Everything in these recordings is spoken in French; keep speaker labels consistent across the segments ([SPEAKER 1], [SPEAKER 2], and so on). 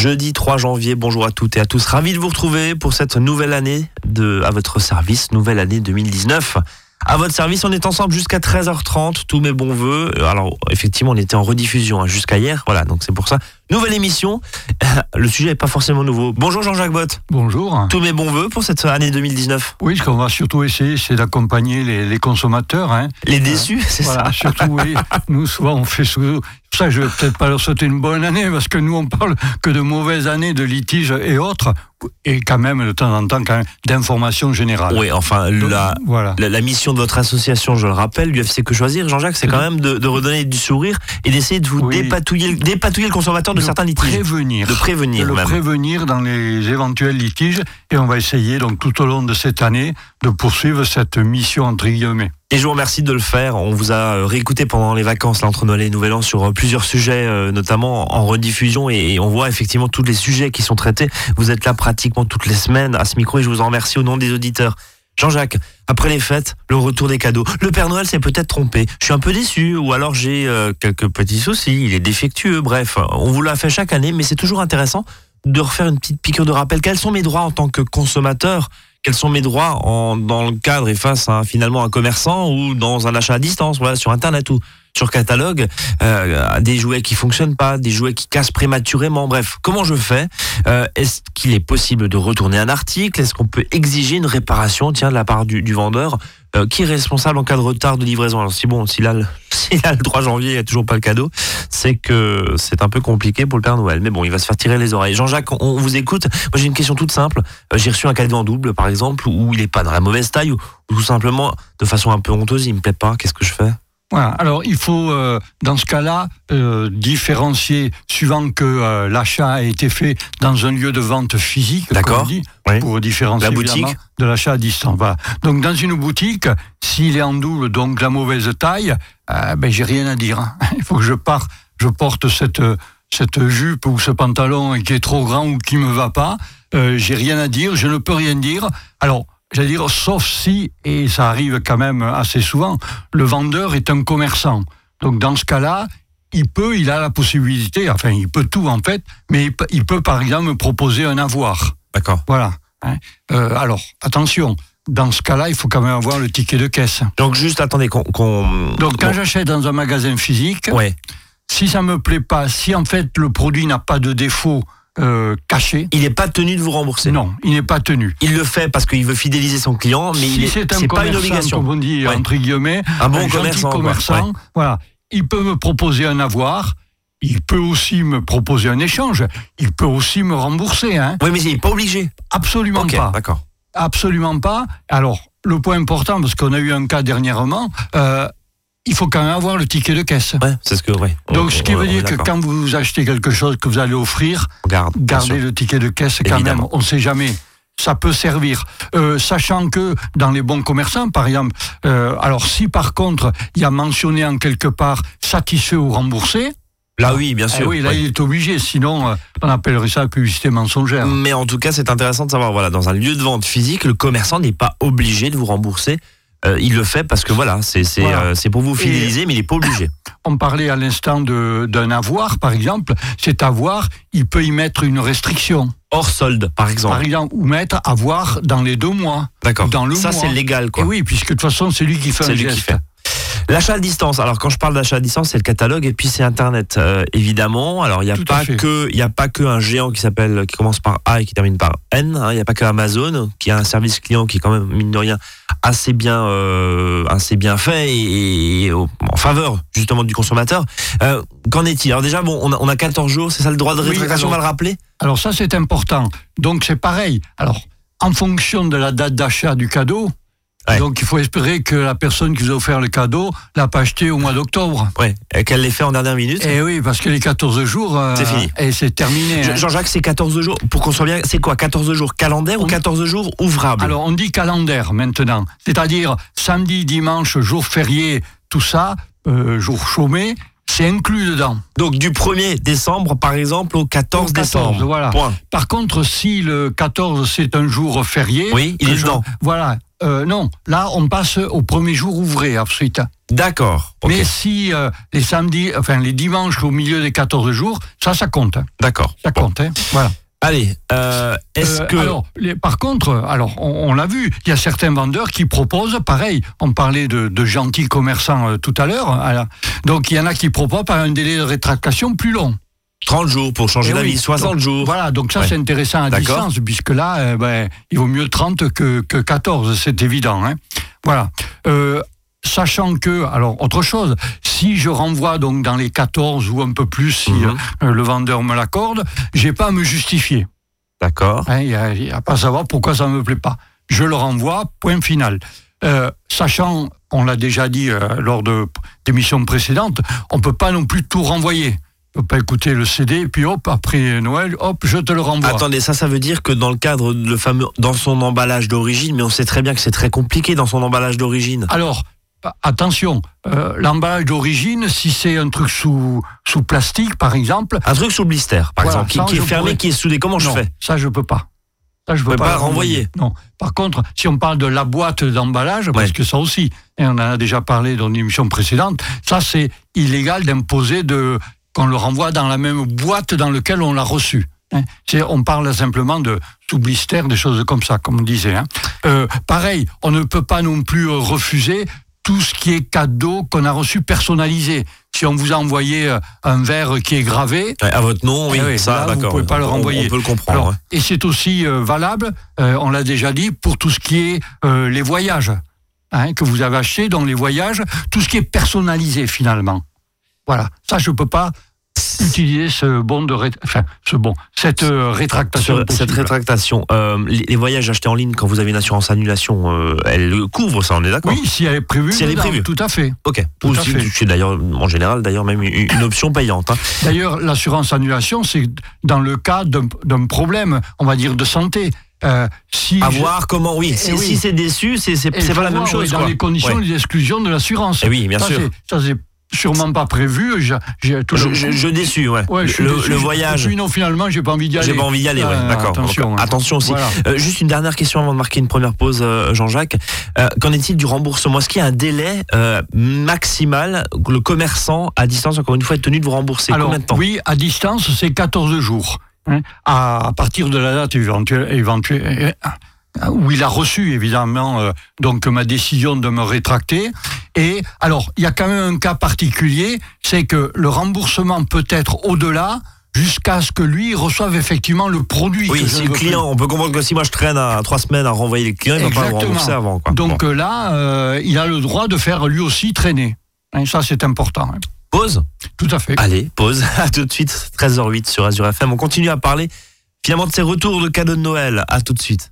[SPEAKER 1] jeudi 3 janvier. Bonjour à toutes et à tous. Ravi de vous retrouver pour cette nouvelle année de, à votre service, nouvelle année 2019. À votre service, on est ensemble jusqu'à 13h30. Tous mes bons voeux. Alors, effectivement, on était en rediffusion hein, jusqu'à hier. Voilà, donc c'est pour ça. Nouvelle émission. Le sujet n'est pas forcément nouveau. Bonjour Jean-Jacques Bott.
[SPEAKER 2] Bonjour.
[SPEAKER 1] Tous mes bons voeux pour cette année 2019.
[SPEAKER 2] Oui, ce qu'on va surtout essayer, c'est d'accompagner les, consommateurs. Hein.
[SPEAKER 1] Les déçus, c'est
[SPEAKER 2] voilà,
[SPEAKER 1] ça
[SPEAKER 2] Surtout, oui. Nous, souvent, on fait sous. Ça, je vais peut-être pas leur souhaiter une bonne année, parce que nous, on parle que de mauvaises années, de litiges et autres, et quand même, de temps en temps, quand d'informations générales.
[SPEAKER 1] Oui, enfin, la, voilà. la, mission de votre association, je le rappelle, l'UFC Que Choisir, Jean-Jacques, c'est quand même de, redonner du sourire et d'essayer de vous dépatouiller, dépatouiller le consommateur de, certains litiges.
[SPEAKER 2] Prévenir.
[SPEAKER 1] De prévenir.
[SPEAKER 2] De le prévenir dans les éventuels litiges, et on va essayer, donc, tout au long de cette année, de poursuivre cette mission, entre guillemets.
[SPEAKER 1] Et je vous remercie de le faire. On vous a euh, réécouté pendant les vacances, là, entre Noël et Nouvel An, sur euh, plusieurs sujets, euh, notamment en rediffusion, et on voit effectivement tous les sujets qui sont traités. Vous êtes là pratiquement toutes les semaines à ce micro, et je vous en remercie au nom des auditeurs. Jean-Jacques, après les fêtes, le retour des cadeaux. Le Père Noël s'est peut-être trompé. Je suis un peu déçu, ou alors j'ai quelques petits soucis. Il est défectueux. Bref, on vous l'a fait chaque année, mais c'est toujours intéressant de refaire une petite piqûre de rappel. Quels sont mes droits en tant que consommateur? Quels sont mes droits dans le cadre et face à finalement un commerçant ou dans un achat à distance, voilà, sur Internet ou sur catalogue, euh, des jouets qui fonctionnent pas, des jouets qui cassent prématurément. Bref, comment je fais euh, Est-ce qu'il est possible de retourner un article? Est-ce qu'on peut exiger une réparation, tiens, de la part du, vendeur euh, Qui est responsable en cas de retard de livraison? Alors si bon, s'il a, le, le 3 janvier, il n'y a toujours pas le cadeau, c'est que c'est un peu compliqué pour le Père Noël. Mais bon, il va se faire tirer les oreilles. Jean-Jacques, on, vous écoute. Moi, j'ai une question toute simple. J'ai reçu un cadeau en double, par exemple, où il n'est pas dans la mauvaise taille, ou, ou tout simplement de façon un peu honteuse, il me plaît pas. Qu'est-ce que je fais?
[SPEAKER 2] Voilà. Alors il faut euh, dans ce cas-là euh, différencier suivant que euh, l'achat a été fait dans un lieu de vente physique,
[SPEAKER 1] d'accord,
[SPEAKER 2] pour différencier
[SPEAKER 1] la boutique
[SPEAKER 2] de l'achat à distance. Voilà. Donc dans une boutique, s'il est en double, donc la mauvaise taille, ben j'ai rien à dire. Hein. Il faut que je parte, je porte cette cette jupe ou ce pantalon qui est trop grand ou qui me va pas. j'ai rien à dire, je ne peux rien dire. Alors j'allais dire, sauf si, et ça arrive quand même assez souvent, le vendeur est un commerçant. Donc dans ce cas-là, il peut, il a la possibilité, enfin il peut tout en fait, mais il peut, par exemple me proposer un avoir.
[SPEAKER 1] D'accord.
[SPEAKER 2] Voilà. Hein. Euh, alors attention, dans ce cas-là, il faut quand même avoir le ticket de caisse.
[SPEAKER 1] Donc juste attendez qu'on.
[SPEAKER 2] Donc quand j'achète dans un magasin physique,
[SPEAKER 1] ouais.
[SPEAKER 2] si ça me plaît pas, si en fait le produit n'a pas de défaut euh, caché.
[SPEAKER 1] Il n'est pas tenu de vous rembourser.
[SPEAKER 2] Non, il n'est pas tenu.
[SPEAKER 1] Il le fait parce qu'il veut fidéliser son client, mais
[SPEAKER 2] si
[SPEAKER 1] c'est
[SPEAKER 2] pas
[SPEAKER 1] une obligation.
[SPEAKER 2] Comme on dit entre guillemets,
[SPEAKER 1] un bon commerçant.
[SPEAKER 2] commerçant Voilà, il peut me proposer un avoir. Il peut aussi me proposer un échange. Il peut aussi me rembourser. Hein.
[SPEAKER 1] Oui, mais il n'est pas obligé.
[SPEAKER 2] Absolument pas.
[SPEAKER 1] D'accord.
[SPEAKER 2] Absolument pas. Alors, le point important, parce qu'on a eu un cas dernièrement, euh, il faut quand même avoir le ticket de caisse.
[SPEAKER 1] Ouais, c'est ce que, ouais.
[SPEAKER 2] Donc, ce qui veut dire que quand vous achetez quelque chose que vous allez offrir, gardez le ticket de caisse quand même. On ne sait jamais. Ça peut servir. Euh, sachant que dans les bons commerçants, par exemple, euh, alors si par contre il y a mentionné en quelque part satisfait ou remboursé,
[SPEAKER 1] Là, oui, bien sûr.
[SPEAKER 2] Eh oui, là, il est obligé. Sinon, euh, on appellerait ça publicité mensongère.
[SPEAKER 1] Mais en tout cas, c'est intéressant de savoir, voilà, dans un lieu de vente physique, le commerçant n'est pas obligé de vous rembourser euh, il le fait parce que voilà, c'est c'est euh, pour vous fidéliser, mais il n'est pas obligé.
[SPEAKER 2] On parlait à l'instant d'un avoir, par exemple. Cet avoir, il peut y mettre une restriction.
[SPEAKER 1] Hors solde, par exemple.
[SPEAKER 2] Par exemple, ou mettre avoir dans les deux mois.
[SPEAKER 1] D'accord.
[SPEAKER 2] Dans le
[SPEAKER 1] Ça, c'est légal, quoi.
[SPEAKER 2] Et oui, puisque de toute façon, c'est lui qui fait un
[SPEAKER 1] geste. Qui fait. L'achat à distance. Alors quand je parle d'achat à distance, c'est le catalogue et puis c'est Internet euh, évidemment. Alors il n'y a pas que il y a pas que un géant qui s'appelle qui commence par A et qui termine par N. Hein. Il n'y a pas que Amazon qui a un service client qui est quand même mine de rien assez bien euh, assez bien fait et, en faveur justement du consommateur. Euh, qu'en est-il? Alors déjà bon, on a, on a 14 jours, c'est ça le droit de rétractation, on va le rappeler?
[SPEAKER 2] Alors ça c'est important. Donc c'est pareil. Alors en fonction de la date d'achat du cadeau, donc il faut espérer que la personne qui vous a offert le cadeau l'a pas acheté au mois d'octobre.
[SPEAKER 1] Oui, et qu'elle l'ait fait en dernière minute.
[SPEAKER 2] Et eh oui, parce que les 14 jours, euh,
[SPEAKER 1] c'est fini.
[SPEAKER 2] Et c'est terminé.
[SPEAKER 1] Hein. Jean-Jacques, c'est 14 jours, pour qu'on soit bien, c'est quoi? 14 jours calendaires ou 14 jours ouvrables?
[SPEAKER 2] Alors on dit calendaire maintenant, c'est-à-dire samedi, dimanche, jour férié, tout ça, euh, jour chômé, c'est inclus dedans.
[SPEAKER 1] Donc du 1er décembre, par exemple, au 14, décembre.
[SPEAKER 2] Voilà. Par contre, si le 14 c'est un jour férié,
[SPEAKER 1] oui, il est dedans.
[SPEAKER 2] Voilà, euh, non, là, on passe au premier jour ouvré ensuite.
[SPEAKER 1] D'accord.
[SPEAKER 2] Mais si euh, les samedis, enfin les dimanches au milieu des 14 jours, ça, ça compte. hein.
[SPEAKER 1] D'accord.
[SPEAKER 2] Ça
[SPEAKER 1] Bon.
[SPEAKER 2] compte. hein. Voilà.
[SPEAKER 1] Allez, euh, est-ce
[SPEAKER 2] Euh,
[SPEAKER 1] que
[SPEAKER 2] alors, les- par contre, alors on, on l'a vu, il y a certains vendeurs qui proposent, pareil, on parlait de, de gentils commerçants euh, tout à l'heure, voilà. donc il y en a qui proposent par un délai de rétractation plus long.
[SPEAKER 1] 30 jours pour changer
[SPEAKER 2] Eh
[SPEAKER 1] d'avis,
[SPEAKER 2] oui,
[SPEAKER 1] 60
[SPEAKER 2] donc,
[SPEAKER 1] jours
[SPEAKER 2] Voilà, donc ça
[SPEAKER 1] Ouais.
[SPEAKER 2] c'est intéressant à distance, puisque là, euh, ben, il vaut mieux 30 que, que 14, c'est évident. hein. Voilà. Euh, sachant que, alors autre chose, si je renvoie donc dans les 14 ou un peu plus, si
[SPEAKER 1] Mhm.
[SPEAKER 2] euh, le vendeur me l'accorde, j'ai pas à me justifier.
[SPEAKER 1] D'accord.
[SPEAKER 2] Hein, Il n'y a, pas à savoir pourquoi ça ne me plaît pas. Je le renvoie, point final. Sachant, on l'a déjà dit lors de d'émissions précédentes, on ne peut pas non plus tout renvoyer. On peut pas écouter le CD, puis hop, après Noël, hop, je te le renvoie.
[SPEAKER 1] Attendez, ça, ça veut dire que dans le cadre le fameux, dans son emballage d'origine, mais on sait très bien que c'est très compliqué dans son emballage d'origine.
[SPEAKER 2] Alors, attention, euh, l'emballage d'origine, si c'est un truc sous, sous plastique, par exemple,
[SPEAKER 1] Un truc sous blister, par
[SPEAKER 2] Voilà,
[SPEAKER 1] exemple, qui, est fermé,
[SPEAKER 2] pourrais-
[SPEAKER 1] qui est soudé. Comment je fais
[SPEAKER 2] ça je peux pas. Ça je peux pas,
[SPEAKER 1] pas
[SPEAKER 2] le
[SPEAKER 1] renvoyer.
[SPEAKER 2] Non. Par contre, si on parle de la boîte d'emballage, parce que ça aussi, et on en a déjà parlé dans une émission précédente, ça c'est illégal d'imposer de qu'on le renvoie dans la même boîte dans laquelle on l'a reçu. hein. On parle simplement de sous blister, des choses comme ça, comme on disait. hein. Euh, pareil, on ne peut pas non plus euh, refuser tout ce qui est cadeau qu'on a reçu personnalisé. Si on vous a envoyé euh, un verre qui est gravé,
[SPEAKER 1] À votre nom, oui,
[SPEAKER 2] Eh oui,
[SPEAKER 1] ça,
[SPEAKER 2] là, vous pouvez pas le renvoyer.
[SPEAKER 1] On, peut le comprendre.
[SPEAKER 2] alors,
[SPEAKER 1] ouais.
[SPEAKER 2] et c'est aussi euh, valable, euh, on l'a déjà dit, pour tout ce qui est euh, les voyages hein, que vous avez achetés, dans les voyages, tout ce qui est personnalisé finalement. Voilà, ça je peux pas utiliser ce bon de ré- enfin ce bon cette euh, rétractation.
[SPEAKER 1] Cette rétractation, euh, les, les voyages achetés en ligne quand vous avez une assurance annulation, euh, elle couvre ça, on est d'accord
[SPEAKER 2] Oui, si elle est prévue.
[SPEAKER 1] Si elle est prévue.
[SPEAKER 2] Tout à fait.
[SPEAKER 1] Ok.
[SPEAKER 2] Tout
[SPEAKER 1] Ou
[SPEAKER 2] à
[SPEAKER 1] si-
[SPEAKER 2] fait.
[SPEAKER 1] C'est d'ailleurs, en général, d'ailleurs même une, option payante. hein.
[SPEAKER 2] D'ailleurs, l'assurance annulation, c'est dans le cas d'un problème, on va dire, de santé. Euh, si
[SPEAKER 1] À
[SPEAKER 2] je-
[SPEAKER 1] voir comment, oui. Si,
[SPEAKER 2] oui.
[SPEAKER 1] si c'est déçu, c'est pas la même chose.
[SPEAKER 2] oui, Dans
[SPEAKER 1] quoi.
[SPEAKER 2] les conditions
[SPEAKER 1] Ouais.
[SPEAKER 2] exclusions de l'assurance.
[SPEAKER 1] Eh oui, bien
[SPEAKER 2] ça,
[SPEAKER 1] sûr.
[SPEAKER 2] c'est- Ça, c'est sûrement pas prévu. Tout
[SPEAKER 1] Je,
[SPEAKER 2] le-
[SPEAKER 1] je, je déçu, ouais.
[SPEAKER 2] Ouais, je
[SPEAKER 1] le,
[SPEAKER 2] déçu.
[SPEAKER 1] le voyage.
[SPEAKER 2] non, finalement, j'ai pas envie d'y aller.
[SPEAKER 1] J'ai pas envie d'y aller, ouais,
[SPEAKER 2] Ah,
[SPEAKER 1] d'accord.
[SPEAKER 2] Attention. Hein.
[SPEAKER 1] attention aussi.
[SPEAKER 2] Voilà.
[SPEAKER 1] Euh, juste une dernière question avant de marquer une première pause, euh, Jean-Jacques. Euh, Qu'en est-il du remboursement? Est-ce qu'il y a un délai euh, maximal que le commerçant à distance, encore une fois, est tenu de vous rembourser?
[SPEAKER 2] Alors,
[SPEAKER 1] Combien de temps?
[SPEAKER 2] oui, à distance, c'est 14 jours. hein, à, à partir de la date éventuelle, éventuelle euh, où il a reçu évidemment euh, donc ma décision de me rétracter. Et alors, il y a quand même un cas particulier, c'est que le remboursement peut être au-delà jusqu'à ce que lui reçoive effectivement le produit.
[SPEAKER 1] Oui, si
[SPEAKER 2] ne
[SPEAKER 1] le
[SPEAKER 2] plus.
[SPEAKER 1] client, on peut comprendre que si moi je traîne à trois semaines à renvoyer les clients, il va pas le rembourser avant. Quoi.
[SPEAKER 2] Donc
[SPEAKER 1] Bon.
[SPEAKER 2] là, euh, il a le droit de faire lui aussi traîner. Hein, ça, c'est important. hein.
[SPEAKER 1] Pause?
[SPEAKER 2] Tout à fait.
[SPEAKER 1] Allez, pause. À tout de suite, 13h08 sur Azure FM. On continue à parler finalement de ces retours de cadeaux de Noël. À tout de suite.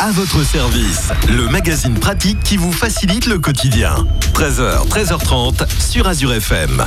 [SPEAKER 3] À votre service, le magazine pratique qui vous facilite le quotidien. 13h, 13h30 sur Azure FM.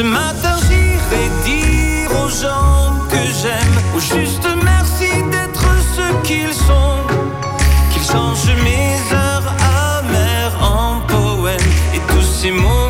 [SPEAKER 4] Ce matin, j'irai dire aux gens que j'aime, ou juste merci d'être ce qu'ils sont. Qu'ils changent mes heures amères en poèmes et tous ces mots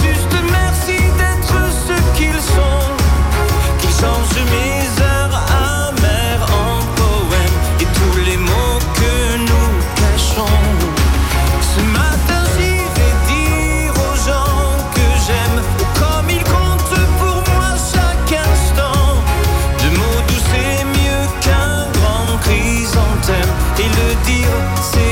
[SPEAKER 4] juste merci d'être ce qu'ils sont, qu'ils changent mes heures amères en poèmes et tous les mots que nous cachons. Ce matin j'irai dire aux gens que j'aime, comme ils comptent pour moi chaque instant. De mots doux c'est mieux qu'un grand chrysanthème, et le dire c'est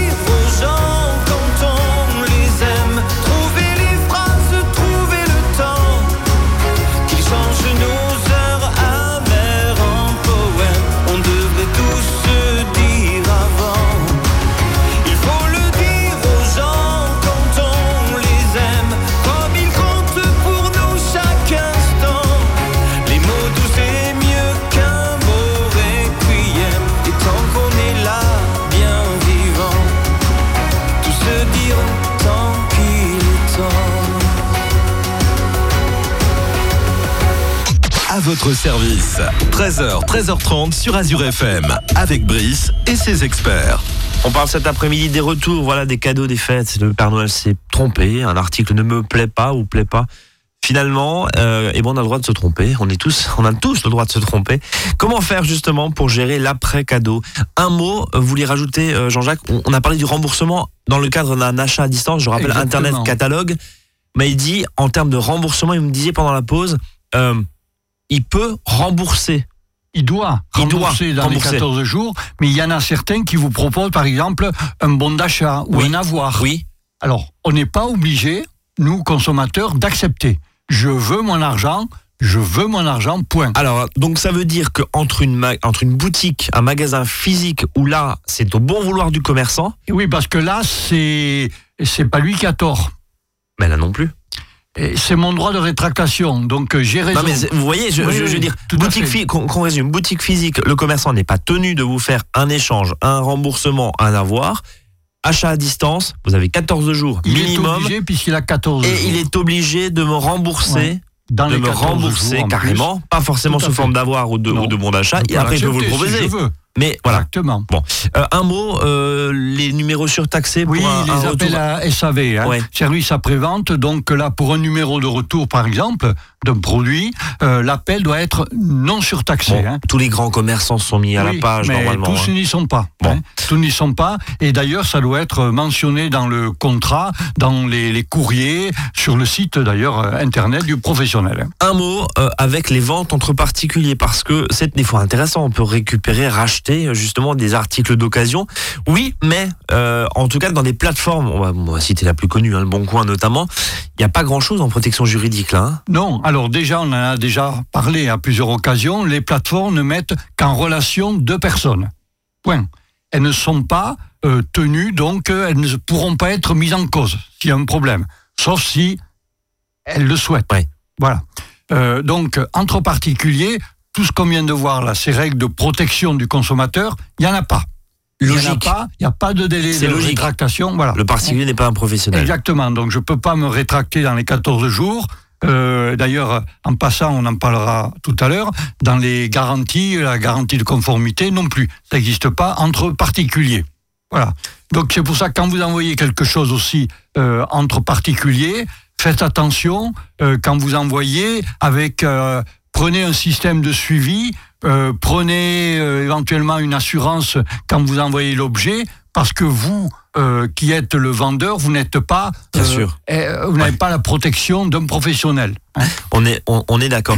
[SPEAKER 3] votre service. 13h, 13h30 sur Azure FM. Avec Brice et ses experts.
[SPEAKER 1] On parle cet après-midi des retours, voilà, des cadeaux, des fêtes. Le Père Noël s'est trompé. Un article ne me plaît pas ou plaît pas. Finalement, euh, et bon, on a le droit de se tromper. On est tous, on a tous le droit de se tromper. Comment faire justement pour gérer l'après cadeau Un mot, euh, vous voulez rajouter, euh, Jean-Jacques on, on a parlé du remboursement dans le cadre d'un achat à distance. Je rappelle
[SPEAKER 2] Exactement.
[SPEAKER 1] Internet catalogue. Mais il dit en termes de remboursement, il me disait pendant la pause, euh, il peut rembourser.
[SPEAKER 2] Il doit
[SPEAKER 1] Il doit
[SPEAKER 2] rembourser dans
[SPEAKER 1] rembourser.
[SPEAKER 2] les 14 jours, mais il y en a certains qui vous proposent, par exemple, un bon d'achat ou
[SPEAKER 1] Oui.
[SPEAKER 2] un avoir.
[SPEAKER 1] Oui.
[SPEAKER 2] Alors, on n'est pas obligé, nous, consommateurs, d'accepter. Je veux mon argent, je veux mon argent, point.
[SPEAKER 1] Alors, donc ça veut dire que entre une, entre une boutique, un magasin physique, où là, c'est au bon vouloir du commerçant,
[SPEAKER 2] Et Oui, parce que là, c'est c'est pas lui qui a tort.
[SPEAKER 1] mais là non plus.
[SPEAKER 2] C'est mon droit de rétractation, donc euh, j'ai raison.
[SPEAKER 1] Non mais vous voyez, je,
[SPEAKER 2] Oui,
[SPEAKER 1] je- je
[SPEAKER 2] oui,
[SPEAKER 1] veux dire, boutique qu'on résume, boutique physique, le commerçant n'est pas tenu de vous faire un échange, un remboursement, un avoir. Achat à distance, vous avez 14 jours
[SPEAKER 2] il est
[SPEAKER 1] minimum,
[SPEAKER 2] obligé puisqu'il a 14 jours.
[SPEAKER 1] et il est obligé de me rembourser,
[SPEAKER 2] Ouais. Dans
[SPEAKER 1] de
[SPEAKER 2] les
[SPEAKER 1] me
[SPEAKER 2] 14
[SPEAKER 1] rembourser
[SPEAKER 2] jours
[SPEAKER 1] carrément, pas forcément sous
[SPEAKER 2] fait.
[SPEAKER 1] forme d'avoir ou de,
[SPEAKER 2] Non.
[SPEAKER 1] ou de bon d'achat. Et après, je peux vous le
[SPEAKER 2] si
[SPEAKER 1] proposer.
[SPEAKER 2] je veux.
[SPEAKER 1] Mais voilà.
[SPEAKER 2] Exactement.
[SPEAKER 1] Euh, un mot, euh, les numéros surtaxés
[SPEAKER 2] Oui,
[SPEAKER 1] pour un,
[SPEAKER 2] les
[SPEAKER 1] un
[SPEAKER 2] appels à SAV, hein,
[SPEAKER 1] Ouais.
[SPEAKER 2] service après-vente. Donc là, pour un numéro de retour, par exemple, d'un produit, euh, l'appel doit être non surtaxé.
[SPEAKER 1] Bon,
[SPEAKER 2] hein.
[SPEAKER 1] tous les grands commerçants sont mis à
[SPEAKER 2] Oui,
[SPEAKER 1] la page
[SPEAKER 2] mais
[SPEAKER 1] normalement.
[SPEAKER 2] tous
[SPEAKER 1] hein.
[SPEAKER 2] n'y sont pas.
[SPEAKER 1] Bon.
[SPEAKER 2] hein. Tous n'y sont pas. Et d'ailleurs, ça doit être mentionné dans le contrat, dans les, les courriers, sur le site d'ailleurs internet du professionnel.
[SPEAKER 1] un mot avec les ventes entre particuliers parce que c'est des fois intéressant. On peut récupérer, racheter euh, justement des articles d'occasion. Oui, mais euh, en tout cas dans des plateformes, on va, on va citer la plus connue, hein, le Bon Coin notamment. Il n'y a pas grand chose en protection juridique là. hein.
[SPEAKER 2] Non, alors déjà, on en a déjà parlé à plusieurs occasions, les plateformes ne mettent qu'en relation deux personnes. Point. Elles ne sont pas euh, tenues, donc elles ne pourront pas être mises en cause s'il y a un problème, sauf si elles le souhaitent.
[SPEAKER 1] Ouais.
[SPEAKER 2] Voilà. Euh, donc, entre particuliers, tout ce qu'on vient de voir là, ces règles de protection du consommateur, il n'y en a pas. Il n'y en a
[SPEAKER 1] Logique.
[SPEAKER 2] pas, il n'y a pas de délai de
[SPEAKER 1] logique.
[SPEAKER 2] rétractation. Voilà.
[SPEAKER 1] Le particulier n'est pas un professionnel.
[SPEAKER 2] Exactement. Donc, je ne peux pas me rétracter dans les 14 jours. Euh, D'ailleurs, en passant, on en parlera tout à l'heure, dans les garanties, la garantie de conformité non plus. Ça n'existe pas entre particuliers. Voilà. Donc, c'est pour ça que quand vous envoyez quelque chose aussi euh, entre particuliers, faites attention euh, quand vous envoyez avec... prenez un système de suivi, euh, prenez euh, éventuellement une assurance quand vous envoyez l'objet, parce que vous, euh, qui êtes le vendeur, vous n'êtes pas,
[SPEAKER 1] Bien sûr.
[SPEAKER 2] euh, vous n'avez pas la protection d'un professionnel. hein.
[SPEAKER 1] On est, on, on est d'accord.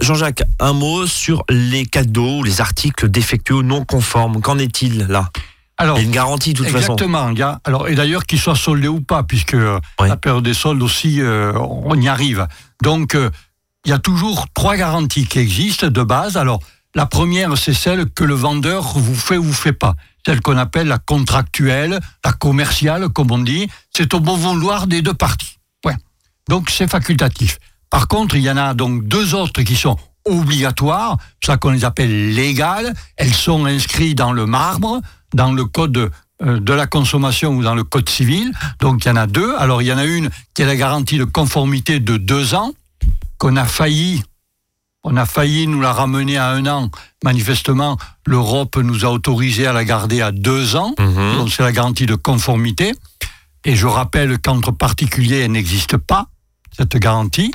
[SPEAKER 1] Jean-Jacques, un mot sur les cadeaux, les articles défectueux ou non conformes. Qu'en est-il là?
[SPEAKER 2] Alors,
[SPEAKER 1] une garantie de toute façon.
[SPEAKER 2] Exactement. A, alors, et d'ailleurs, qu'il soit soldé ou pas, puisque
[SPEAKER 1] Oui.
[SPEAKER 2] la période des soldes aussi, euh, on y arrive. Donc, euh, il y a toujours trois garanties qui existent de base. Alors, la première, c'est celle que le vendeur vous fait ou vous fait pas. Celle qu'on appelle la contractuelle, la commerciale, comme on dit. C'est au bon vouloir des deux parties. Ouais. Donc, c'est facultatif. Par contre, il y en a donc deux autres qui sont obligatoires, ça qu'on les appelle légales. Elles sont inscrites dans le marbre, dans le code euh, de la consommation ou dans le code civil. Donc il y en a deux. Alors il y en a une qui est la garantie de conformité de deux ans, qu'on a failli, on a failli nous la ramener à un an. Manifestement, l'Europe nous a autorisé à la garder à deux ans.
[SPEAKER 1] Mhm.
[SPEAKER 2] Donc c'est la garantie de conformité. Et je rappelle qu'entre particuliers, elle n'existe pas, cette garantie.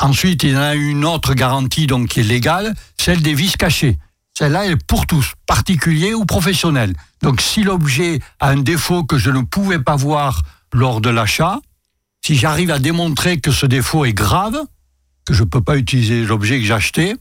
[SPEAKER 2] Ensuite, il y en a une autre garantie donc, qui est légale, celle des vices cachés. Celle-là, elle est pour tous, particuliers ou professionnels. Donc si l'objet a un défaut que je ne pouvais pas voir lors de l'achat, si j'arrive à démontrer que ce défaut est grave, que je ne peux pas utiliser l'objet que j'ai acheté,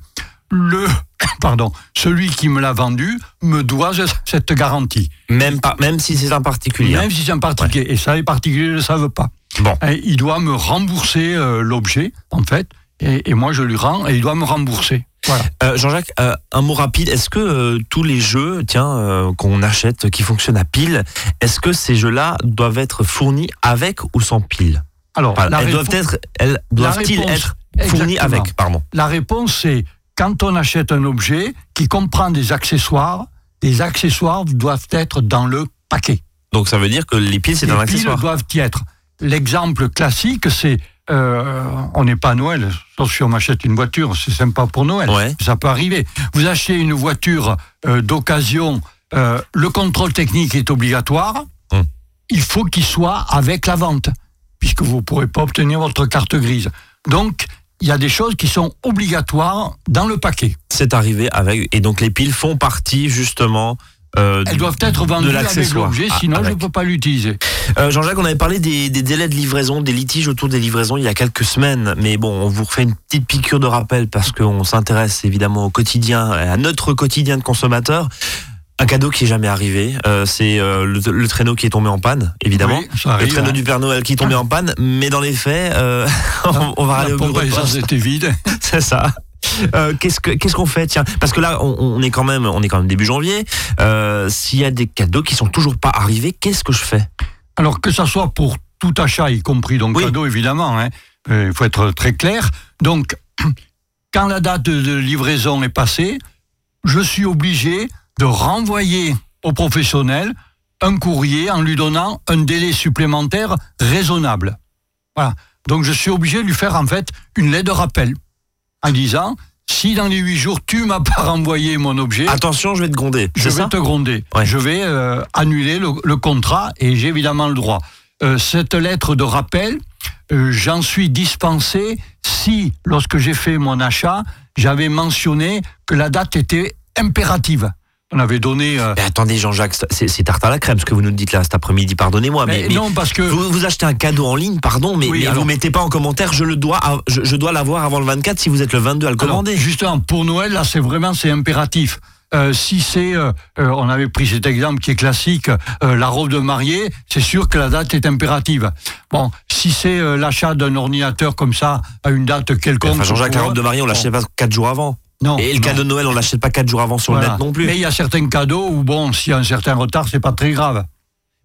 [SPEAKER 2] le, pardon, celui qui me l'a vendu me doit cette garantie.
[SPEAKER 1] Même, pas, même si c'est un particulier.
[SPEAKER 2] Même si c'est un particulier. Et ça, les particuliers ne le savent pas.
[SPEAKER 1] Bon.
[SPEAKER 2] Et il doit me rembourser euh, l'objet, en fait, et, et moi je lui rends, et il doit me rembourser. Voilà.
[SPEAKER 1] Euh, Jean-Jacques, euh, un mot rapide. Est-ce que tous les jeux, tiens, qu'on achète, qui fonctionnent à pile, est-ce que ces jeux-là doivent être fournis avec ou sans pile?
[SPEAKER 2] Alors, la
[SPEAKER 1] Elles doivent être, elles doivent-ils être fournies
[SPEAKER 2] exactement.
[SPEAKER 1] avec Pardon.
[SPEAKER 2] La réponse c'est quand on achète un objet qui comprend des accessoires, les accessoires doivent être dans le paquet.
[SPEAKER 1] Donc ça veut dire que les piles c'est
[SPEAKER 2] les
[SPEAKER 1] un
[SPEAKER 2] piles
[SPEAKER 1] accessoire.
[SPEAKER 2] doivent y être. L'exemple classique, c'est euh, on n'est pas à Noël, sauf si on m'achète une voiture, c'est sympa pour Noël.
[SPEAKER 1] Ouais.
[SPEAKER 2] Ça peut arriver. Vous achetez une voiture euh, d'occasion, euh, le contrôle technique est obligatoire.
[SPEAKER 1] Hum.
[SPEAKER 2] Il faut qu'il soit avec la vente, puisque vous ne pourrez pas obtenir votre carte grise. Donc, il y a des choses qui sont obligatoires dans le paquet.
[SPEAKER 1] C'est arrivé avec et donc les piles font partie justement. euh,
[SPEAKER 2] Elles doivent être vendues avec
[SPEAKER 1] l'accessoire.
[SPEAKER 2] l'objet,
[SPEAKER 1] Ah,
[SPEAKER 2] sinon je ne
[SPEAKER 1] avec.
[SPEAKER 2] peux pas l'utiliser.
[SPEAKER 1] Euh, Jean-Jacques, on avait parlé des, des délais de livraison, des litiges autour des livraisons il y a quelques semaines, mais bon, on vous refait une petite piqûre de rappel parce qu'on s'intéresse évidemment au quotidien, à notre quotidien de consommateur. Un cadeau qui est jamais arrivé, euh, c'est euh, le, le traîneau qui est tombé en panne, évidemment.
[SPEAKER 2] Oui, ça
[SPEAKER 1] le
[SPEAKER 2] arrive,
[SPEAKER 1] traîneau
[SPEAKER 2] hein.
[SPEAKER 1] du Père Noël qui est tombé en panne, mais dans les faits, euh, on, on va
[SPEAKER 2] La
[SPEAKER 1] aller au bureau
[SPEAKER 2] à
[SPEAKER 1] de
[SPEAKER 2] essence
[SPEAKER 1] poste.
[SPEAKER 2] était vide.
[SPEAKER 1] C'est ça. Euh, qu'est-ce que qu'est-ce qu'on fait? Tiens parce que là on, on est quand même on est quand même début janvier s'il y a des cadeaux qui sont toujours pas arrivés qu'est-ce que je fais?
[SPEAKER 2] Alors que ça soit pour tout achat, y compris donc
[SPEAKER 1] Oui.
[SPEAKER 2] cadeau évidemment, hein, il faut être très clair. Donc, quand la date de livraison est passée, je suis obligé de renvoyer au professionnel un courrier en lui donnant un délai supplémentaire raisonnable. Voilà. Donc je suis obligé de lui faire en fait une lettre de rappel en disant si dans les huit jours tu m'as pas renvoyé mon objet,
[SPEAKER 1] attention je vais te gronder
[SPEAKER 2] je vais
[SPEAKER 1] ça
[SPEAKER 2] te gronder.
[SPEAKER 1] Ouais.
[SPEAKER 2] Je vais euh, annuler le, le contrat et j'ai évidemment le droit. Euh, cette lettre de rappel, euh, j'en suis dispensé si, lorsque j'ai fait mon achat, j'avais mentionné que la date était impérative. On avait donné. euh,
[SPEAKER 1] mais attendez Jean-Jacques c'est tarte à la crème ce que vous nous dites là cet après-midi pardonnez-moi mais,
[SPEAKER 2] mais
[SPEAKER 1] mais
[SPEAKER 2] non, parce que.
[SPEAKER 1] vous, vous achetez un cadeau en ligne pardon mais,
[SPEAKER 2] Oui,
[SPEAKER 1] mais
[SPEAKER 2] alors-
[SPEAKER 1] vous mettez pas en commentaire je le dois à- je, je dois l'avoir avant le 24 si vous êtes le 22 à le
[SPEAKER 2] Alors,
[SPEAKER 1] commander
[SPEAKER 2] justement, pour Noël, là, c'est vraiment c'est impératif. Euh, si c'est, euh, euh, on avait pris cet exemple qui est classique, la robe de mariée, c'est sûr que la date est impérative. Bon, si c'est l'achat d'un ordinateur comme ça à une date quelconque,
[SPEAKER 1] enfin Jean-Jacques la robe de mariée on l'achète pas 4 jours avant
[SPEAKER 2] non,
[SPEAKER 1] et le
[SPEAKER 2] non.
[SPEAKER 1] cadeau de Noël on l'achète pas 4 jours avant sur
[SPEAKER 2] Voilà.
[SPEAKER 1] le net non plus
[SPEAKER 2] Mais il y a certains cadeaux où bon, s'il y a un certain retard, c'est pas très grave.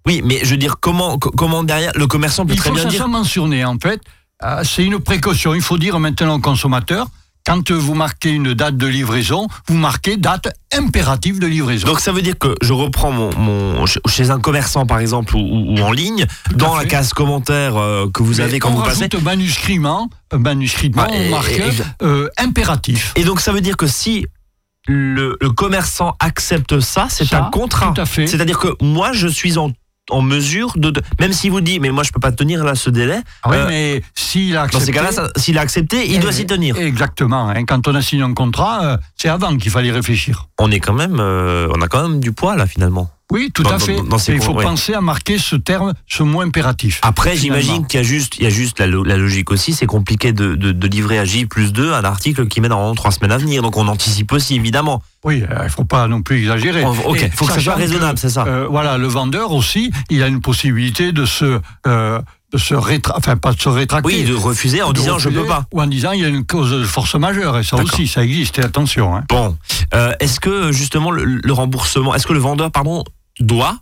[SPEAKER 1] oui mais je veux dire comment co- comment derrière le commerçant peut
[SPEAKER 2] Il
[SPEAKER 1] très
[SPEAKER 2] faut
[SPEAKER 1] bien dire
[SPEAKER 2] soit mentionné en fait. Euh, c'est une précaution. Il faut dire maintenant au consommateur. Quand vous marquez une date de livraison, vous marquez date impérative de livraison.
[SPEAKER 1] Donc ça veut dire que je reprends mon, mon chez un commerçant par exemple ou, ou- ou en ligne dans la case commentaire euh, que vous
[SPEAKER 2] Mais
[SPEAKER 1] avez quand
[SPEAKER 2] on
[SPEAKER 1] vous passez.
[SPEAKER 2] rajoute manuscritement, un manuscritement,
[SPEAKER 1] Ah, et-
[SPEAKER 2] marque
[SPEAKER 1] et-
[SPEAKER 2] euh, impératif.
[SPEAKER 1] Et donc ça veut dire que si le, le commerçant accepte ça, c'est un contrat.
[SPEAKER 2] tout à fait.
[SPEAKER 1] C'est-à-dire que moi je suis en, en mesure de, de- même s'il vous dit mais moi je peux pas tenir là ce délai.
[SPEAKER 2] Oui,
[SPEAKER 1] euh,
[SPEAKER 2] mais s'il a
[SPEAKER 1] dans ces cas-là, s'il a accepté, il doit s'y tenir.
[SPEAKER 2] Exactement. hein. Quand on a signé un contrat, euh, c'est avant qu'il fallait réfléchir.
[SPEAKER 1] On est quand même, euh, on a quand même du poids là finalement.
[SPEAKER 2] Oui, tout
[SPEAKER 1] Dans-
[SPEAKER 2] à fait.
[SPEAKER 1] dans- dans ces
[SPEAKER 2] il faut
[SPEAKER 1] ouais.
[SPEAKER 2] penser à marquer ce terme, ce mot impératif.
[SPEAKER 1] Après, j'imagine qu'il y a juste, il y a juste la, lo- la logique aussi. C'est compliqué de, de, de livrer à J plus 2 un article qui met normalement trois semaines à venir. Donc on anticipe aussi, évidemment.
[SPEAKER 2] Oui, euh, il faut pas non plus exagérer.
[SPEAKER 1] Oh, ok,
[SPEAKER 2] Et
[SPEAKER 1] faut que ça soit raisonnable, c'est ça.
[SPEAKER 2] euh, voilà, le vendeur aussi, il a une possibilité de se, euh, de se rétra- enfin pas de se rétracter.
[SPEAKER 1] Oui, de refuser en
[SPEAKER 2] de
[SPEAKER 1] disant je
[SPEAKER 2] refuser,
[SPEAKER 1] peux pas.
[SPEAKER 2] Ou en disant il y a une cause de force majeure, et ça aussi, ça existe, et attention. Hein.
[SPEAKER 1] Bon, Euh, est-ce que justement le, le remboursement, est-ce que le vendeur, pardon, doit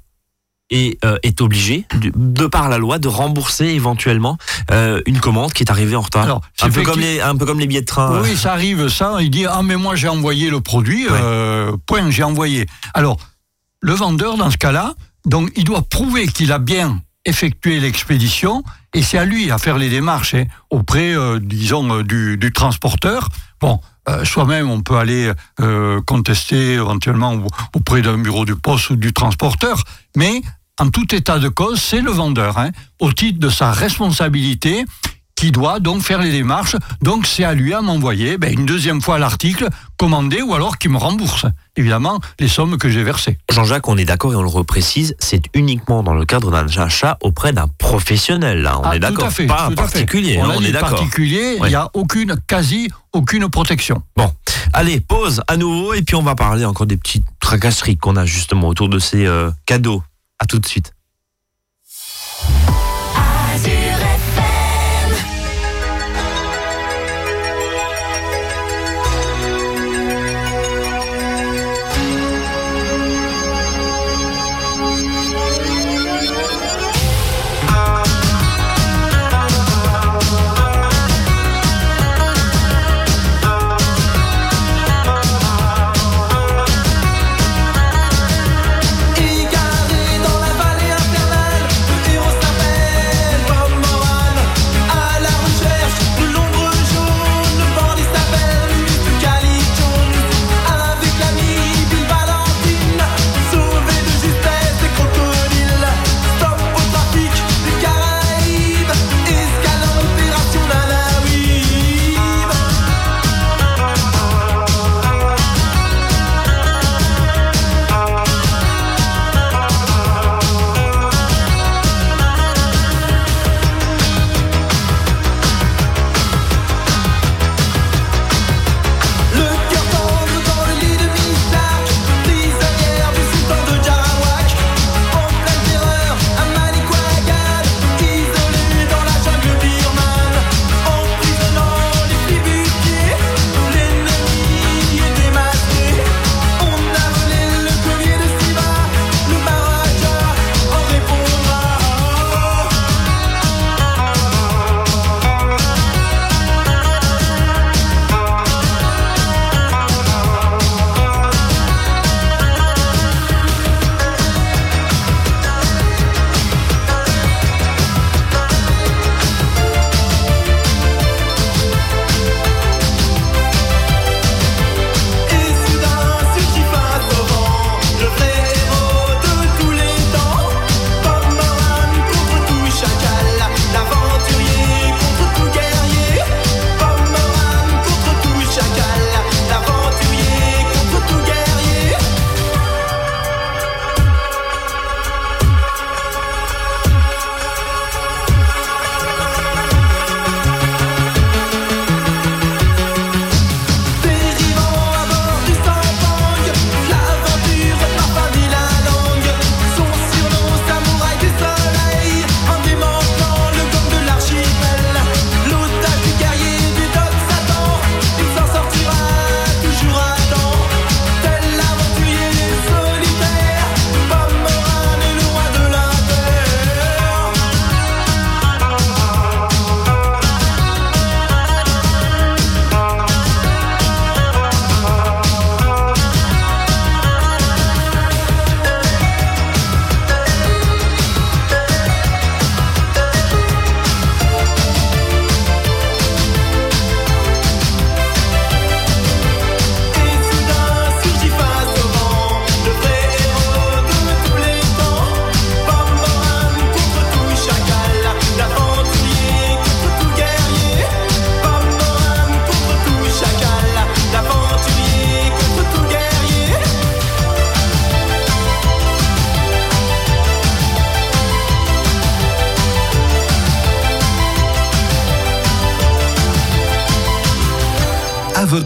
[SPEAKER 1] et euh, est obligé, de, de par la loi, de rembourser éventuellement euh, une commande qui est arrivée en retard
[SPEAKER 2] Alors,
[SPEAKER 1] un, peu comme les, un peu comme les billets de train.
[SPEAKER 2] Oui, ça arrive, ça. Il dit Ah, mais moi, j'ai envoyé le produit,
[SPEAKER 1] Ouais.
[SPEAKER 2] euh, point, j'ai envoyé. Alors, le vendeur, dans ce cas-là, donc, il doit prouver qu'il a bien effectué l'expédition, et c'est à lui à faire les démarches hein, auprès, euh, disons, euh, du, du transporteur. Bon, euh, soi-même, on peut aller euh, contester éventuellement au- auprès d'un bureau de poste ou du transporteur, mais en tout état de cause, c'est le vendeur, hein, au titre de sa responsabilité, qui doit donc faire les démarches. Donc c'est à lui à m'envoyer ben, une deuxième fois l'article commandé ou alors qu'il me rembourse, évidemment, les sommes que j'ai versées.
[SPEAKER 1] Jean-Jacques, on est d'accord et on le reprécise, c'est uniquement dans le cadre d'un achat auprès d'un professionnel. Là, on
[SPEAKER 2] Ah,
[SPEAKER 1] est d'accord, pas un particulier.
[SPEAKER 2] On,
[SPEAKER 1] hein, on est d'accord.
[SPEAKER 2] particulier, il n'y a aucune, quasi aucune protection.
[SPEAKER 1] Bon, allez, pause à nouveau et puis on va parler encore des petites tracasseries qu'on a justement autour de ces euh, cadeaux. À tout de suite.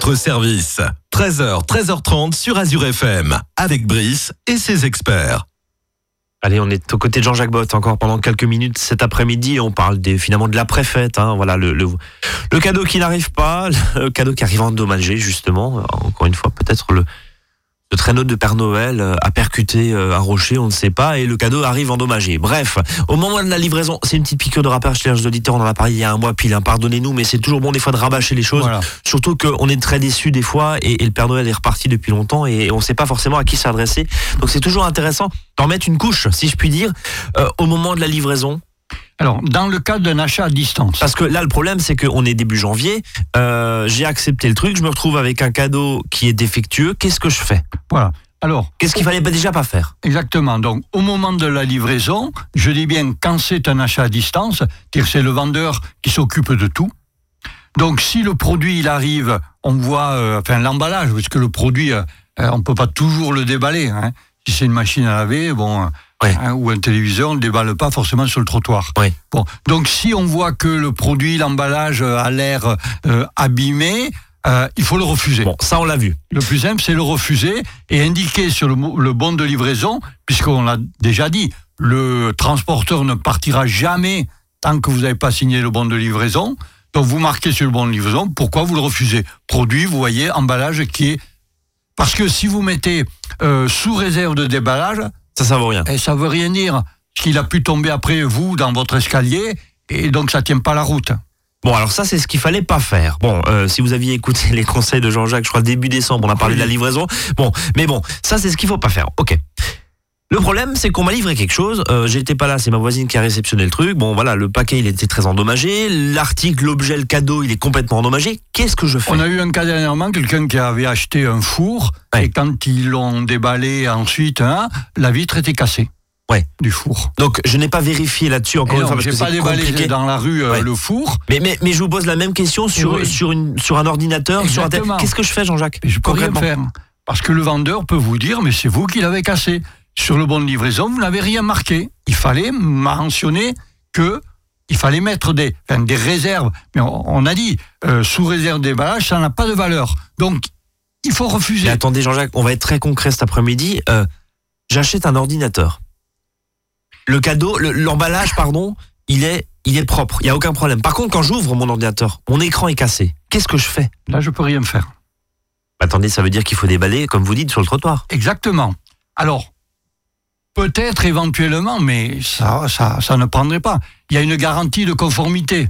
[SPEAKER 3] Votre service. 13h, 13h30 sur Azure FM, avec Brice et ses experts.
[SPEAKER 1] Allez, on est aux côtés de Jean-Jacques Bott encore pendant quelques minutes cet après-midi. On parle des, finalement de la préfète. Hein, voilà le, le, cadeau qui n'arrive pas, le cadeau qui arrive endommagé justement. Encore une fois, peut-être le, le traîneau de Père Noël euh, a percuté euh, un rocher, on ne sait pas, et le cadeau arrive endommagé. Bref, au moment de la livraison, c'est une petite piqûre de rappel chez les auditeurs, on en a parlé il y a un mois pile, hein, pardonnez-nous, mais c'est toujours bon des fois de rabâcher les choses.
[SPEAKER 2] Voilà.
[SPEAKER 1] Surtout qu'on est très déçus des fois, et, et, le Père Noël est reparti depuis longtemps, et on ne sait pas forcément à qui s'adresser. Donc c'est toujours intéressant d'en mettre une couche, si je puis dire, euh, au moment de la livraison.
[SPEAKER 2] Alors, dans le cas d'un achat à distance.
[SPEAKER 1] Parce que là, le problème, c'est qu'on est début janvier, euh, j'ai accepté le truc, je me retrouve avec un cadeau qui est défectueux, qu'est-ce que je fais?
[SPEAKER 2] Voilà. Alors,
[SPEAKER 1] Qu'est-ce qu'il fallait déjà pas faire?
[SPEAKER 2] Exactement. Donc, au moment de la livraison, je dis bien quand c'est un achat à distance, c'est le vendeur qui s'occupe de tout. Donc, si le produit il arrive, on voit, euh, enfin l'emballage, parce que le produit, euh, euh, on peut pas toujours le déballer. hein. Si c'est une machine à laver, bon,
[SPEAKER 1] Ouais.
[SPEAKER 2] hein, ou un téléviseur, on ne déballe pas forcément sur le trottoir.
[SPEAKER 1] Ouais.
[SPEAKER 2] Bon, donc si on voit que le produit, l'emballage euh, a l'air euh, abîmé, euh, il faut le refuser.
[SPEAKER 1] Bon, ça on l'a vu.
[SPEAKER 2] Le plus simple, c'est le refuser et indiquer sur le, le bon de livraison, puisqu'on l'a déjà dit, le transporteur ne partira jamais tant que vous n'avez pas signé le bon de livraison. Donc vous marquez sur le bon de livraison pourquoi vous le refusez? Produit, vous voyez, emballage qui est... Parce que si vous mettez euh, sous réserve de déballage,
[SPEAKER 1] Ça, ça vaut rien.
[SPEAKER 2] et ça veut rien dire qu'il a pu tomber après vous dans votre escalier, et donc ça tient pas la route.
[SPEAKER 1] Bon, alors ça, c'est ce qu'il fallait pas faire. Bon, euh, si vous aviez écouté les conseils de Jean-Jacques, je crois début décembre, on a parlé de la livraison. Bon, mais bon, ça, c'est ce qu'il faut pas faire. Ok. Le problème, c'est qu'on m'a livré quelque chose. Euh, J'étais pas là, c'est ma voisine qui a réceptionné le truc. Bon, voilà, le paquet, il était très endommagé. L'article, l'objet, le cadeau, il est complètement endommagé. Qu'est-ce que je fais?
[SPEAKER 2] On a eu un cas dernièrement, quelqu'un qui avait acheté un four,
[SPEAKER 1] Ouais.
[SPEAKER 2] et quand ils l'ont déballé ensuite, hein, la vitre était cassée.
[SPEAKER 1] Ouais.
[SPEAKER 2] Du four.
[SPEAKER 1] Donc, je n'ai pas vérifié là-dessus encore
[SPEAKER 2] Et
[SPEAKER 1] une
[SPEAKER 2] non,
[SPEAKER 1] fois parce
[SPEAKER 2] j'ai
[SPEAKER 1] que
[SPEAKER 2] pas déballé
[SPEAKER 1] compliqué.
[SPEAKER 2] dans la rue euh,
[SPEAKER 1] Ouais.
[SPEAKER 2] le four,
[SPEAKER 1] Mais, mais, mais je vous pose la même question sur,
[SPEAKER 2] oui.
[SPEAKER 1] sur, une, sur un ordinateur, sur un. Qu'est-ce que je fais, Jean-Jacques
[SPEAKER 2] je peux rien faire. Parce que le vendeur peut vous dire, mais c'est vous qui l'avez cassé. Sur le bon de livraison, vous n'avez rien marqué. Il fallait mentionner que il fallait mettre des, enfin, des réserves. Mais on, on a dit, euh, sous réserve déballage, ça n'a pas de valeur. Donc, il faut refuser.
[SPEAKER 1] Mais attendez, Jean-Jacques, on va être très concret cet après-midi. Euh, J'achète un ordinateur. Le cadeau, le- l'emballage, pardon, il est, il est propre. Il y a aucun problème. Par contre, quand j'ouvre mon ordinateur, mon écran est cassé. Qu'est-ce que je fais?
[SPEAKER 2] Là, je peux rien faire.
[SPEAKER 1] Attendez, ça veut dire qu'il faut déballer, comme vous dites, sur le trottoir.
[SPEAKER 2] Exactement. Alors, peut-être éventuellement, mais ça, ça, ça ne prendrait pas. Il y a une garantie de conformité.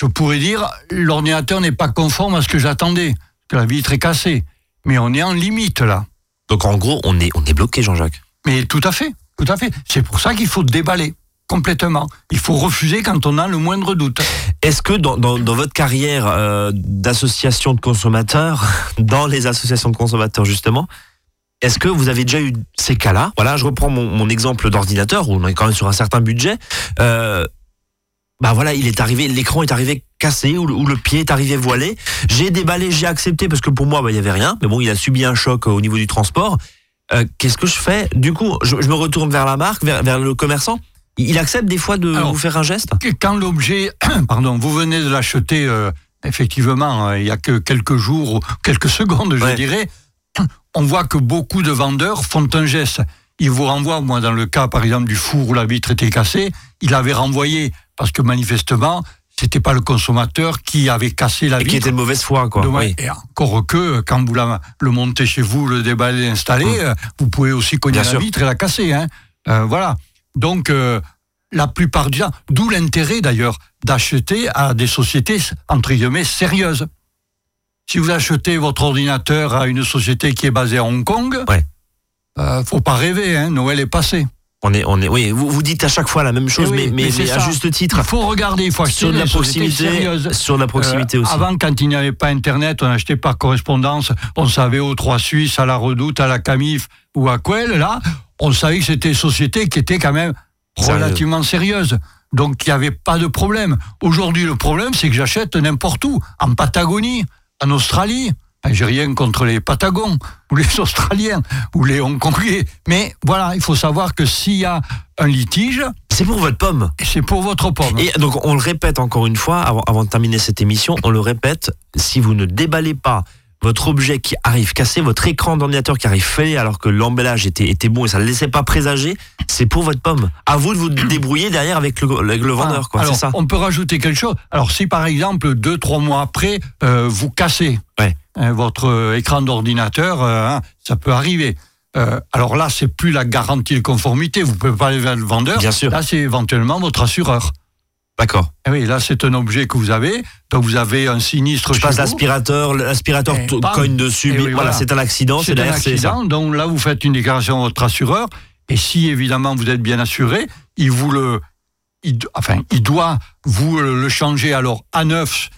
[SPEAKER 2] Je pourrais dire, l'ordinateur n'est pas conforme à ce que j'attendais, que la vitre est cassée. Mais on est en limite là.
[SPEAKER 1] Donc en gros, on est, on est bloqué, Jean-Jacques.
[SPEAKER 2] Mais tout à fait, tout à fait. C'est pour ça qu'il faut déballer complètement. Il faut refuser quand on a le moindre doute.
[SPEAKER 1] Est-ce que dans, dans, dans votre carrière euh, d'association de consommateurs, dans les associations de consommateurs justement, est-ce que vous avez déjà eu ces cas-là? Voilà, je reprends mon, mon exemple d'ordinateur où on est quand même sur un certain budget. Euh, bah voilà, il est arrivé, l'écran est arrivé cassé ou le, ou le pied est arrivé voilé. J'ai déballé, j'ai accepté parce que pour moi, bah, il y avait rien. Mais bon, il a subi un choc au niveau du transport. Euh, Qu'est-ce que je fais? Du coup, je, je me retourne vers la marque, vers, vers le commerçant. Il accepte des fois de
[SPEAKER 2] Alors,
[SPEAKER 1] vous faire un geste?
[SPEAKER 2] Quand l'objet, pardon, vous venez de l'acheter, euh, effectivement, euh, il y a que quelques jours ou quelques secondes, je
[SPEAKER 1] Ouais.
[SPEAKER 2] dirais, on voit que beaucoup de vendeurs font un geste. Ils vous renvoient, moi, dans le cas, par exemple, du four où la vitre était cassée, il avait renvoyé parce que manifestement, c'était pas le consommateur qui avait cassé la
[SPEAKER 1] et qui
[SPEAKER 2] vitre.
[SPEAKER 1] était de mauvaise foi, quoi. Oui.
[SPEAKER 2] Et encore que, quand vous la- le montez chez vous, le déballez, l'installez, euh, vous pouvez aussi cogner.
[SPEAKER 1] Bien
[SPEAKER 2] la
[SPEAKER 1] sûr.
[SPEAKER 2] vitre et la casser. Hein. Euh, voilà. Donc, euh, la plupart du temps, d'où l'intérêt d'ailleurs d'acheter à des sociétés, entre guillemets, sérieuses. Si vous achetez votre ordinateur à une société qui est basée à Hong Kong,
[SPEAKER 1] Ouais.
[SPEAKER 2] euh, faut pas rêver, hein, Noël est passé.
[SPEAKER 1] On est, on est, oui, vous, vous dites à chaque fois la même chose,
[SPEAKER 2] Eh oui,
[SPEAKER 1] mais, mais, à juste titre.
[SPEAKER 2] Il faut regarder, il faut acheter
[SPEAKER 1] Sur de la proximité, sur de la proximité
[SPEAKER 2] Euh,
[SPEAKER 1] aussi.
[SPEAKER 2] Avant, quand il n'y avait pas Internet, on achetait par correspondance. On savait aux Trois Suisses, à la Redoute, à la Camif ou à Quel. Là, on savait que c'était des sociétés qui étaient quand même relativement sérieuses. Donc, il n'y avait pas de problème. Aujourd'hui, le problème, c'est que j'achète n'importe où. En Patagonie, en Australie. J'ai rien contre les Patagons, ou les Australiens, ou les Hongkongais. Mais voilà, il faut savoir que s'il y a un litige,
[SPEAKER 1] C'est pour votre pomme.
[SPEAKER 2] c'est pour votre pomme.
[SPEAKER 1] Et donc, on le répète encore une fois, avant, avant de terminer cette émission, on le répète, si vous ne déballez pas votre objet qui arrive cassé, votre écran d'ordinateur qui arrive fêlé alors que l'emballage était, était bon et ça ne laissait pas présager, c'est pour votre pomme. À vous de vous débrouiller derrière avec le, avec le vendeur, quoi.
[SPEAKER 2] Alors,
[SPEAKER 1] C'est ça.
[SPEAKER 2] on peut rajouter quelque chose. Alors, si par exemple, deux, trois mois après, euh, vous cassez
[SPEAKER 1] Ouais.
[SPEAKER 2] hein, votre euh, écran d'ordinateur, euh, hein, ça peut arriver. Euh, alors là, c'est plus la garantie de conformité. Vous pouvez pas aller vers le vendeur.
[SPEAKER 1] Bien sûr.
[SPEAKER 2] Là, c'est éventuellement votre assureur.
[SPEAKER 1] D'accord.
[SPEAKER 2] Eh oui, là, c'est un objet que vous avez. Donc, vous avez un sinistre
[SPEAKER 1] Je
[SPEAKER 2] chez
[SPEAKER 1] passe l'aspirateur, l'aspirateur
[SPEAKER 2] Eh,
[SPEAKER 1] cogne dessus.
[SPEAKER 2] Eh oui,
[SPEAKER 1] voilà,
[SPEAKER 2] voilà.
[SPEAKER 1] c'est un accident, c'est
[SPEAKER 2] C'est un accident, donc là vous faites une déclaration à votre assureur, et si évidemment vous êtes bien assuré, il vous le, il, enfin, il doit vous le changer alors à neuf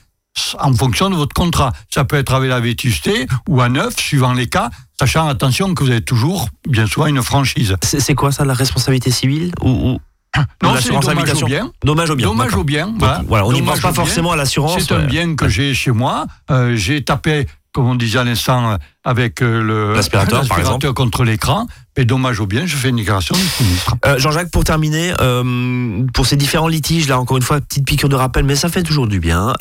[SPEAKER 2] en fonction de votre contrat. Ça peut être avec la vétusté ou à neuf, suivant les cas, sachant attention que vous avez toujours, bien souvent, une franchise.
[SPEAKER 1] C'est c'est quoi ça, la responsabilité civile ou, ou
[SPEAKER 2] Non, c'est
[SPEAKER 1] l'assurance
[SPEAKER 2] dommage au bien.
[SPEAKER 1] Dommage au bien.
[SPEAKER 2] Dommage au bien. Voilà,
[SPEAKER 1] voilà, on n'y pense pas
[SPEAKER 2] bien.
[SPEAKER 1] forcément à l'assurance.
[SPEAKER 2] C'est un
[SPEAKER 1] ouais.
[SPEAKER 2] bien que j'ai chez moi. Euh, j'ai tapé, comme on disait à l'instant, euh, avec euh, le
[SPEAKER 1] L'aspirateur,
[SPEAKER 2] contre l'écran. Et dommage au bien, je fais une déclaration de sinistre.
[SPEAKER 1] Euh, Jean-Jacques, pour terminer, euh, pour ces différents litiges, là encore une fois, petite piqûre de rappel, mais ça fait toujours du bien.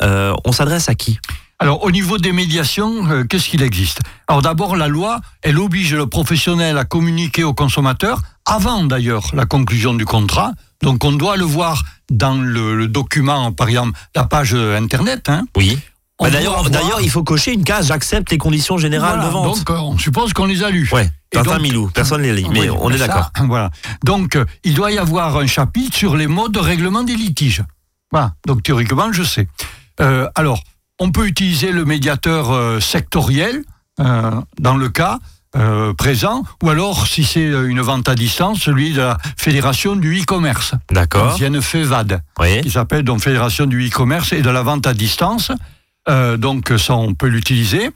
[SPEAKER 1] On s'adresse à qui?
[SPEAKER 2] Alors, au niveau des médiations, euh, qu'est-ce qu'il existe? Alors, d'abord, la loi, elle oblige le professionnel à communiquer au consommateur, avant d'ailleurs la conclusion du contrat. Donc, on doit le voir dans le, le document, par exemple, la page Internet. Hein.
[SPEAKER 1] Oui. Bah, D'ailleurs,
[SPEAKER 2] avoir-
[SPEAKER 1] d'ailleurs, il faut cocher une case. J'accepte les conditions générales
[SPEAKER 2] Voilà,
[SPEAKER 1] de vente.
[SPEAKER 2] Donc, euh, on suppose qu'on les a lus.
[SPEAKER 1] ouais. Tintin Milou, personne ne les lit, mais
[SPEAKER 2] Oui,
[SPEAKER 1] on est
[SPEAKER 2] ça,
[SPEAKER 1] d'accord.
[SPEAKER 2] Voilà. Donc, euh, il doit y avoir un chapitre sur les modes de règlement des litiges. Voilà. Donc, théoriquement, je sais. Euh, alors, on peut utiliser le médiateur euh, sectoriel euh, dans le cas euh, présent, ou alors, si c'est une vente à distance, celui de la Fédération du e-commerce,
[SPEAKER 1] D'accord.
[SPEAKER 2] ancienne FEVAD
[SPEAKER 1] Oui.
[SPEAKER 2] qui s'appelle donc Fédération du e-commerce et de la vente à distance. Euh, donc ça, on peut l'utiliser.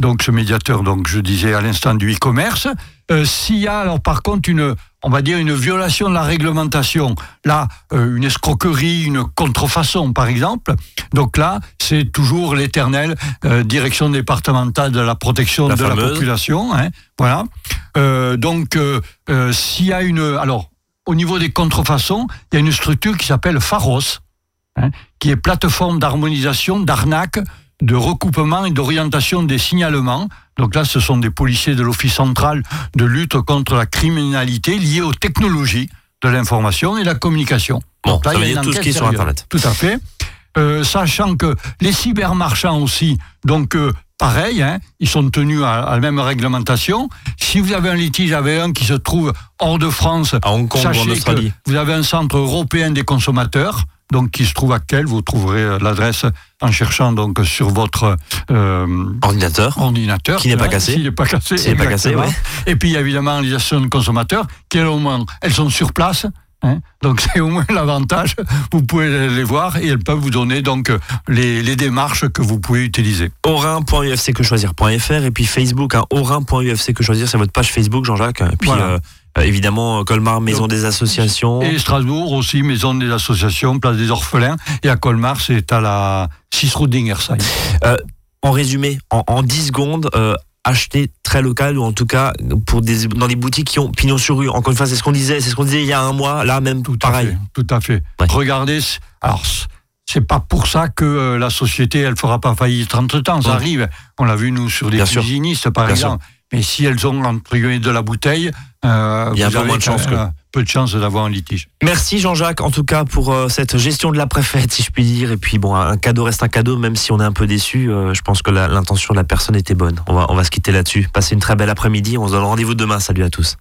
[SPEAKER 2] Donc ce médiateur, donc je disais à l'instant du e-commerce. Euh, S'il y a alors par contre une, on va dire une violation de la réglementation, là euh, une escroquerie, une contrefaçon par exemple. Donc là, c'est toujours l'éternelle euh, direction départementale de la protection
[SPEAKER 1] La
[SPEAKER 2] de la population. hein, voilà. Euh, donc euh, euh, s'il y a une, alors au niveau des contrefaçons, il y a une structure qui s'appelle Pharos, hein, qui est plateforme d'harmonisation, d'arnaque, de recoupement et d'orientation des signalements. Donc là, ce sont des policiers de l'Office central de lutte contre la criminalité liée aux technologies de l'information et de la communication.
[SPEAKER 1] Bon,
[SPEAKER 2] Donc là,
[SPEAKER 1] ça veut dire tout ce qui est sur. Internet.
[SPEAKER 2] Tout à fait. Euh, sachant que les cybermarchands aussi, donc euh, pareil, hein, ils sont tenus à, à la même réglementation. Si vous avez un litige avec un qui se trouve hors de France,
[SPEAKER 1] À Hong Kong
[SPEAKER 2] sachez que vous avez un centre européen des consommateurs, donc qui se trouve à quel Vous trouverez euh, l'adresse en cherchant donc sur votre euh,
[SPEAKER 1] Ordinateur.
[SPEAKER 2] ordinateur.
[SPEAKER 1] Qui n'est pas
[SPEAKER 2] hein,
[SPEAKER 1] cassé.
[SPEAKER 2] Qui n'est pas cassé.
[SPEAKER 1] Qui n'est pas cassé, ouais.
[SPEAKER 2] Et puis il y a évidemment les associations de consommateurs qui, au moins, elles sont sur place. hein. donc c'est au moins l'avantage. Vous pouvez les voir et elles peuvent vous donner donc les, les démarches que vous pouvez utiliser.
[SPEAKER 1] Orin.ufc que choisir.fr et puis Facebook, hein, Orin.ufc que choisir, c'est votre page Facebook, Jean-Jacques. Et puis
[SPEAKER 2] Voilà.
[SPEAKER 1] euh, évidemment, Colmar, Maison des Associations.
[SPEAKER 2] Et Strasbourg aussi, maison des associations, place des orphelins. Et à Colmar, c'est à la 6 rue d'Ingersheim.
[SPEAKER 1] En résumé, en, en 10 secondes, euh, acheter très local ou en tout cas pour des, dans des boutiques qui ont pignon sur rue. Encore une fois, c'est ce qu'on disait, c'est ce qu'on disait il y a un mois. Là, même
[SPEAKER 2] Tout
[SPEAKER 1] pareil.
[SPEAKER 2] à fait. Tout à fait.
[SPEAKER 1] Ouais.
[SPEAKER 2] Regardez, alors c'est pas pour ça que euh, la société elle fera pas faillite entre temps. Ça arrive. On l'a vu nous sur des
[SPEAKER 1] Bien sûr.
[SPEAKER 2] cuisinistes par
[SPEAKER 1] Bien
[SPEAKER 2] exemple. Mais si elles ont entre guillemets de la bouteille, euh,
[SPEAKER 1] Il y a un
[SPEAKER 2] vous
[SPEAKER 1] peu
[SPEAKER 2] avez
[SPEAKER 1] moins de chance,
[SPEAKER 2] euh, peu de chance d'avoir un litige.
[SPEAKER 1] Merci Jean-Jacques, en tout cas pour euh, cette gestion de la préfète, si je puis dire. Et puis bon, un cadeau reste un cadeau, même si on est un peu déçu. euh, je pense que l'intention de la personne était bonne. On va, on va se quitter là-dessus. Passez une très belle après-midi. On se donne rendez-vous demain. Salut à tous.